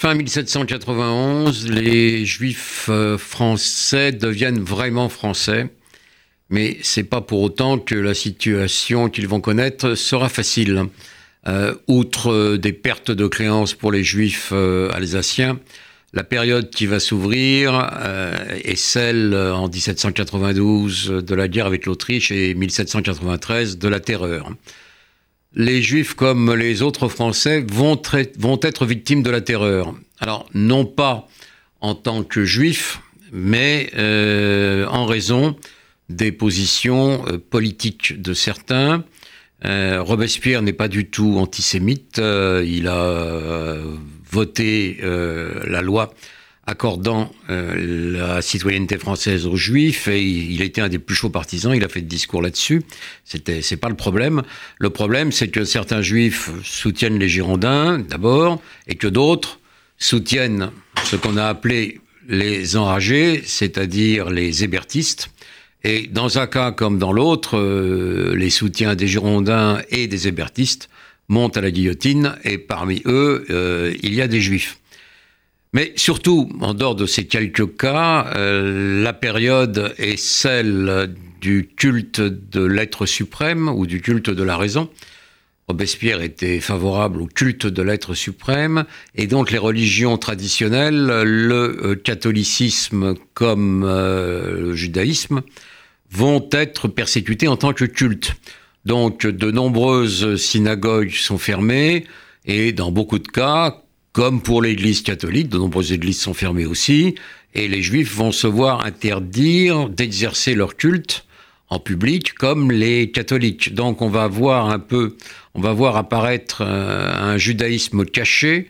Fin 1791, les Juifs euh, français deviennent vraiment français, mais c'est pas pour autant que la situation qu'ils vont connaître sera facile. Euh, outre des pertes de créances pour les Juifs euh, alsaciens, la période qui va s'ouvrir est celle en 1792 de la guerre avec l'Autriche et 1793 de la terreur les Juifs, comme les autres Français, vont, être victimes de la terreur. Alors, non pas en tant que Juifs, mais euh, en raison des positions euh, politiques de certains. Euh, Robespierre n'est pas du tout antisémite. il a voté la loi accordant euh, la citoyenneté française aux Juifs et il, était un des plus chauds partisans. Il a fait des discours là-dessus. C'était, c'est pas le problème. Le problème, c'est que certains Juifs soutiennent les Girondins d'abord et que d'autres soutiennent ce qu'on a appelé les enragés, c'est-à-dire les hébertistes. Et dans un cas comme dans l'autre, euh, les soutiens des Girondins et des hébertistes montent à la guillotine et parmi eux, euh, il y a des Juifs. Mais surtout, en dehors de ces quelques cas, euh, la période est celle du culte de l'être suprême ou du culte de la raison. Robespierre était favorable au culte de l'être suprême, et donc les religions traditionnelles, le euh, catholicisme comme euh, le judaïsme, vont être persécutées en tant que culte. Donc de nombreuses synagogues sont fermées, et dans beaucoup de cas, comme pour l'Église catholique, de nombreuses églises sont fermées aussi, et les Juifs vont se voir interdire d'exercer leur culte en public comme les catholiques. Donc on va voir un peu, on va voir apparaître euh, un judaïsme caché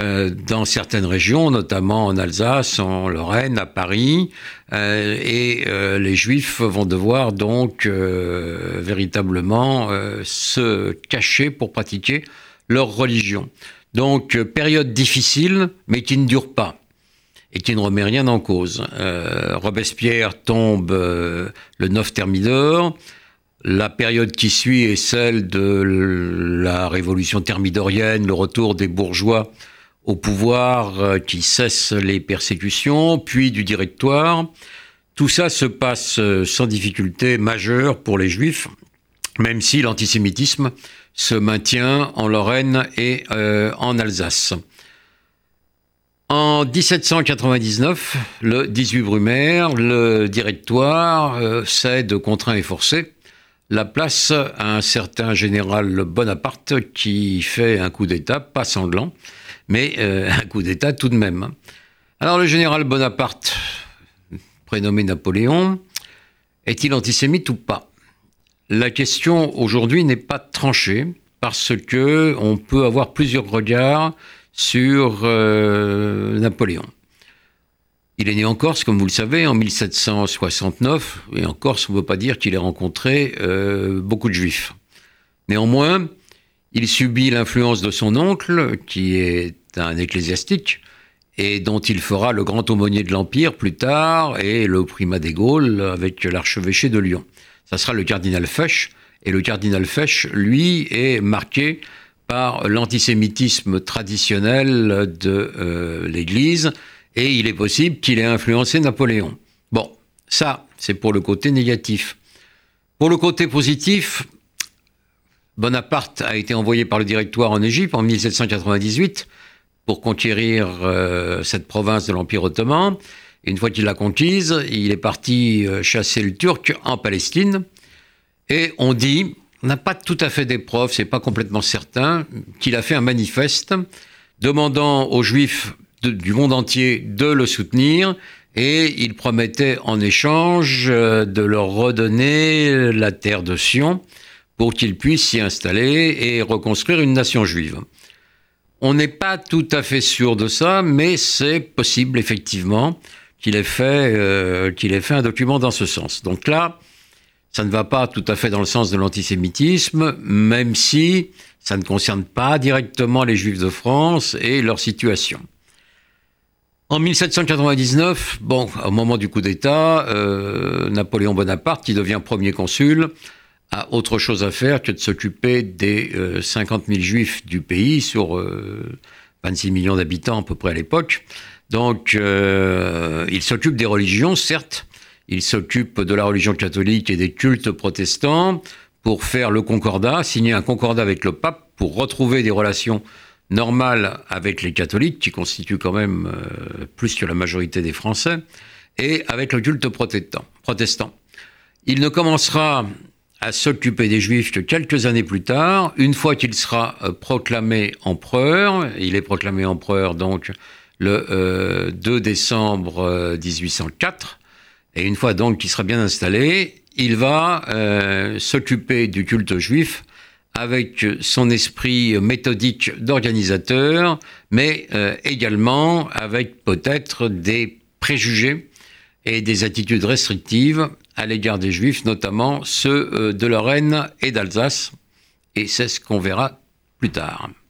euh, dans certaines régions, notamment en Alsace, en Lorraine, à Paris, euh, et les Juifs vont devoir donc véritablement se cacher pour pratiquer leur religion. Donc, euh, période difficile, mais qui ne dure pas et qui ne remet rien en cause. Euh, Robespierre tombe euh, le 9 Thermidor. La période qui suit est celle de la révolution thermidorienne, le retour des bourgeois au pouvoir qui cesse les persécutions, puis du directoire. Tout ça se passe sans difficulté majeure pour les juifs, même si l'antisémitisme se maintient en Lorraine et euh, en Alsace. En 1799, le 18 Brumaire, le directoire euh, cède contraint et forcé la place à un certain général Bonaparte qui fait un coup d'État, pas sanglant, mais euh, un coup d'État tout de même. Alors le général Bonaparte, prénommé Napoléon, est-il antisémite ou pas? La question aujourd'hui n'est pas tranchée parce que on peut avoir plusieurs regards sur euh, Napoléon. Il est né en Corse, comme vous le savez, en 1769, et en Corse, on ne veut pas dire qu'il ait rencontré euh, beaucoup de juifs. Néanmoins, il subit l'influence de son oncle, qui est un ecclésiastique, et dont il fera le grand aumônier de l'Empire plus tard, et le primat des Gaules avec l'archevêché de Lyon ça sera le cardinal Fesch. Et le cardinal Fesch, lui, est marqué par l'antisémitisme traditionnel de euh, l'Église, et il est possible qu'il ait influencé Napoléon. Bon, ça, c'est pour le côté négatif. Pour le côté positif, Bonaparte a été envoyé par le directoire en Égypte en 1798 pour conquérir euh, cette province de l'Empire ottoman une fois qu'il l'a conquise, il est parti euh, chasser le Turc en Palestine. Et on dit, on n'a pas tout à fait des preuves, c'est pas complètement certain, qu'il a fait un manifeste demandant aux Juifs du monde entier de le soutenir et il promettait en échange euh, de leur redonner la terre de Sion pour qu'ils puissent s'y installer et reconstruire une nation juive. On n'est pas tout à fait sûr de ça, mais c'est possible effectivement qu'il ait fait euh, qu'il ait fait un document dans ce sens. Donc là, ça ne va pas tout à fait dans le sens de l'antisémitisme, même si ça ne concerne pas directement les Juifs de France et leur situation. En 1799, bon, au moment du coup d'État, euh, Napoléon Bonaparte, qui devient premier consul, a autre chose à faire que de s'occuper des 50 euh, 000 juifs du pays sur 26 millions d'habitants à peu près à l'époque. Donc, euh, il s'occupe des religions, certes. Il s'occupe de la religion catholique et des cultes protestants pour faire le concordat, signer un concordat avec le pape pour retrouver des relations normales avec les catholiques, qui constituent quand même euh, plus que la majorité des Français, et avec le culte protestant. Il ne commencera à s'occuper des Juifs que quelques années plus tard, une fois qu'il sera euh, proclamé empereur. Il est proclamé empereur donc le 2 euh, décembre 1804. Et une fois donc qu'il sera bien installé, il va euh, s'occuper du culte juif avec son esprit méthodique d'organisateur, mais également avec peut-être des préjugés et des attitudes restrictives à l'égard des Juifs, notamment ceux euh, de Lorraine et d'Alsace. Et c'est ce qu'on verra plus tard.